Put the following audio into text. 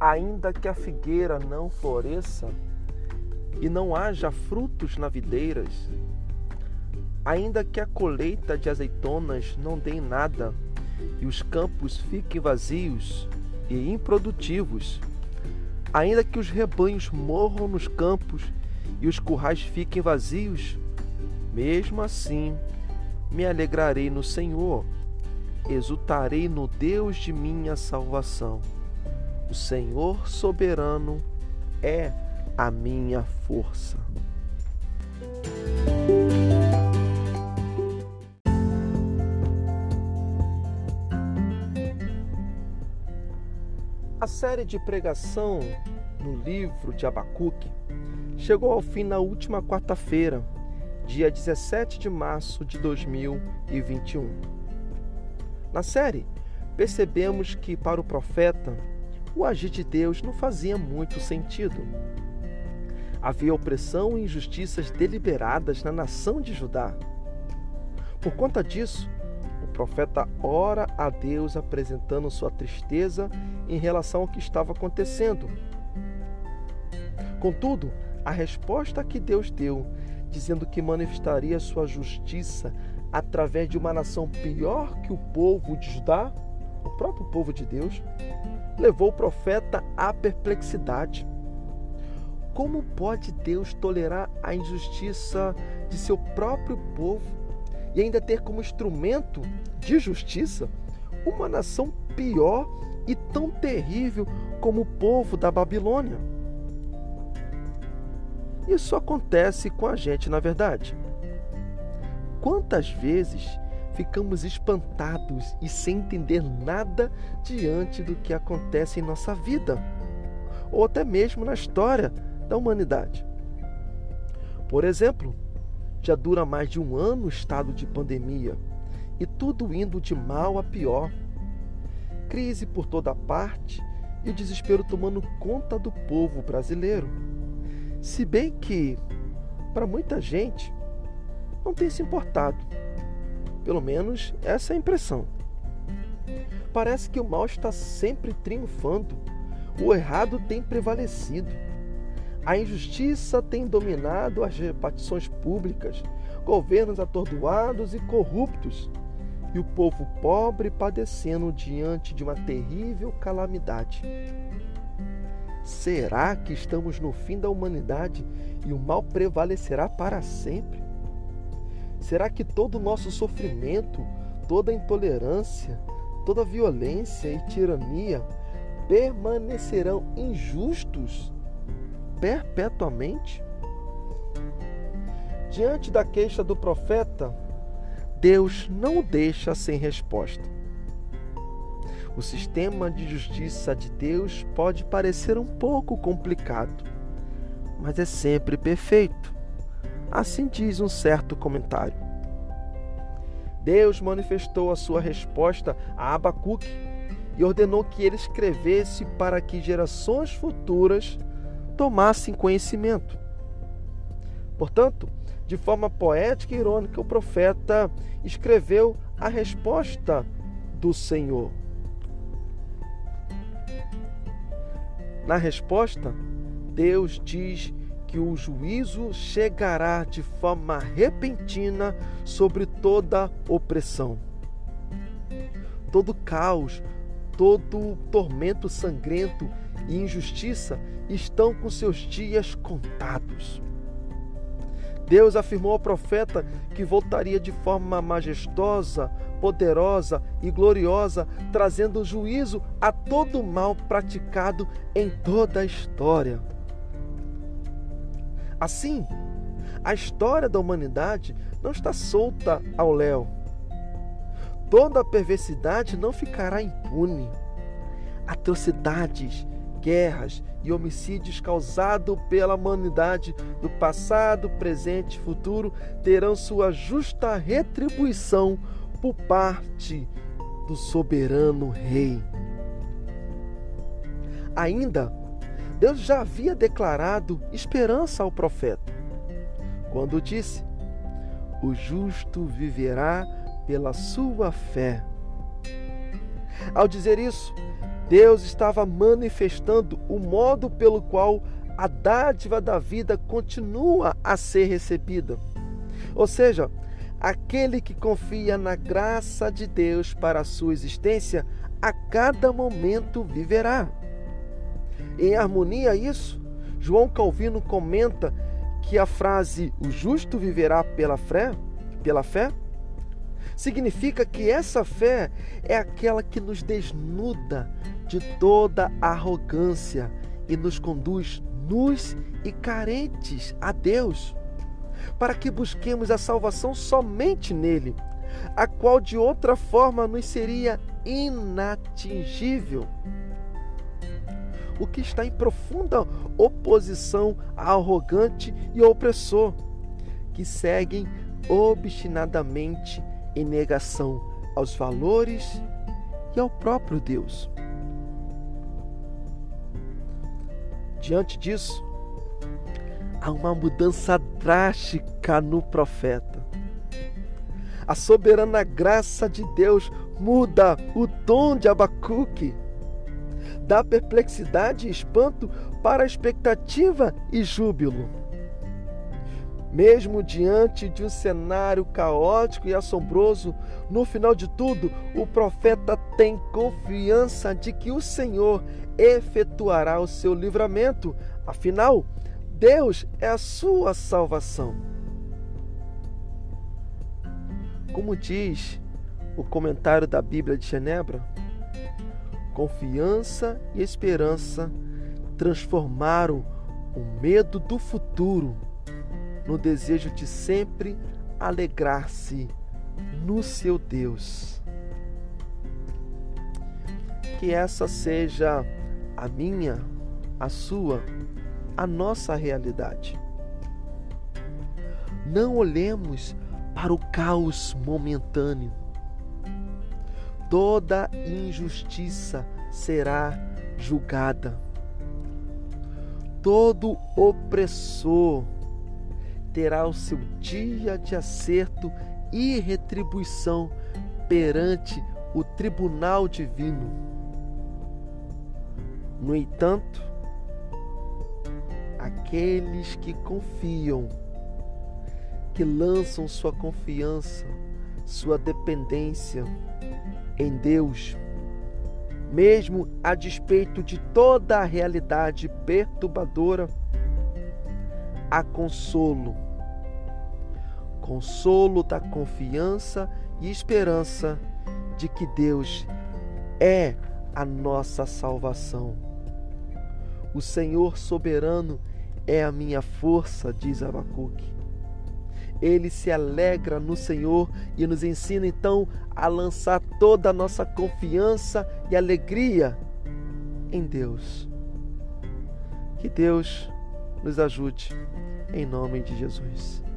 Ainda que a figueira não floresça e não haja frutos na videiras, ainda que a colheita de azeitonas não dê nada e os campos fiquem vazios e improdutivos, ainda que os rebanhos morram nos campos e os currais fiquem vazios, mesmo assim me alegrarei no Senhor, exultarei no Deus de minha salvação. O Senhor soberano é a minha força. A série de pregação no livro de Abacuque chegou ao fim na última quarta-feira, dia 17 de março de 2021. Na série, percebemos que para o profeta, o agir de Deus não fazia muito sentido. Havia opressão e injustiças deliberadas na nação de Judá. Por conta disso, o profeta ora a Deus apresentando sua tristeza em relação ao que estava acontecendo. Contudo, a resposta que Deus deu, dizendo que manifestaria sua justiça através de uma nação pior que o povo de Judá, o próprio povo de Deus, levou o profeta à perplexidade. Como pode Deus tolerar a injustiça de seu próprio povo e ainda ter como instrumento de justiça uma nação pior e tão terrível como o povo da Babilônia? Isso acontece com a gente, na verdade. Quantas vezes ficamos espantados e sem entender nada diante do que acontece em nossa vida, ou até mesmo na história da humanidade? Por exemplo, já dura mais de um ano o estado de pandemia e tudo indo de mal a pior. Crise por toda parte e o desespero tomando conta do povo brasileiro. Se bem que, para muita gente, não tem se importado. Pelo menos essa é a impressão. Parece que o mal está sempre triunfando, o errado tem prevalecido. A injustiça tem dominado as repartições públicas, governos atordoados e corruptos, e o povo pobre padecendo diante de uma terrível calamidade. Será que estamos no fim da humanidade e o mal prevalecerá para sempre? Será que todo o nosso sofrimento, toda intolerância, toda violência e tirania permanecerão injustos perpetuamente? Diante da queixa do profeta, Deus não o deixa sem resposta. O sistema de justiça de Deus pode parecer um pouco complicado, mas é sempre perfeito. Assim diz um certo comentário. Deus manifestou a sua resposta a Abacuque e ordenou que ele escrevesse para que gerações futuras tomassem conhecimento. Portanto, de forma poética e irônica, o profeta escreveu a resposta do Senhor. Na resposta, Deus diz que o juízo chegará de forma repentina sobre toda opressão. Todo caos, todo tormento sangrento e injustiça estão com seus dias contados. Deus afirmou ao profeta que voltaria de forma majestosa, poderosa e gloriosa, trazendo juízo a todo mal praticado em toda a história. Assim, a história da humanidade não está solta ao léu. Toda a perversidade não ficará impune. Atrocidades, guerras e homicídios causados pela humanidade do passado, presente e futuro terão sua justa retribuição por parte do soberano Rei. Ainda, Deus já havia declarado esperança ao profeta, quando disse: O justo viverá pela sua fé. Ao dizer isso, Deus estava manifestando o modo pelo qual a dádiva da vida continua a ser recebida. Ou seja, aquele que confia na graça de Deus para a sua existência, a cada momento viverá. Em harmonia a isso, João Calvino comenta que a frase o justo viverá pela fé, pela fé, significa que essa fé é aquela que nos desnuda de toda arrogância e nos conduz nus e carentes a Deus, para que busquemos a salvação somente nele, a qual de outra forma nos seria inatingível. O que está em profunda oposição ao arrogante e opressor, que seguem obstinadamente em negação aos valores e ao próprio Deus. Diante disso, há uma mudança drástica no profeta. A soberana graça de Deus muda o tom de Abacuque, da perplexidade e espanto para expectativa e júbilo. Mesmo diante de um cenário caótico e assombroso, no final de tudo, o profeta tem confiança de que o Senhor efetuará o seu livramento. Afinal, Deus é a sua salvação. Como diz o comentário da Bíblia de Genebra, confiança e esperança transformaram o medo do futuro no desejo de sempre alegrar-se no seu Deus. Que essa seja a minha, a sua, a nossa realidade. Não olhemos para o caos momentâneo. Toda injustiça será julgada. Todo opressor terá o seu dia de acerto e retribuição perante o tribunal divino. No entanto, aqueles que confiam, que lançam sua confiança, sua dependência em Deus, mesmo a despeito de toda a realidade perturbadora, a consolo. Consolo da confiança e esperança de que Deus é a nossa salvação. O Senhor soberano é a minha força, diz Abacuque. Ele se alegra no Senhor e nos ensina então a lançar toda a nossa confiança e alegria em Deus. Que Deus nos ajude, em nome de Jesus.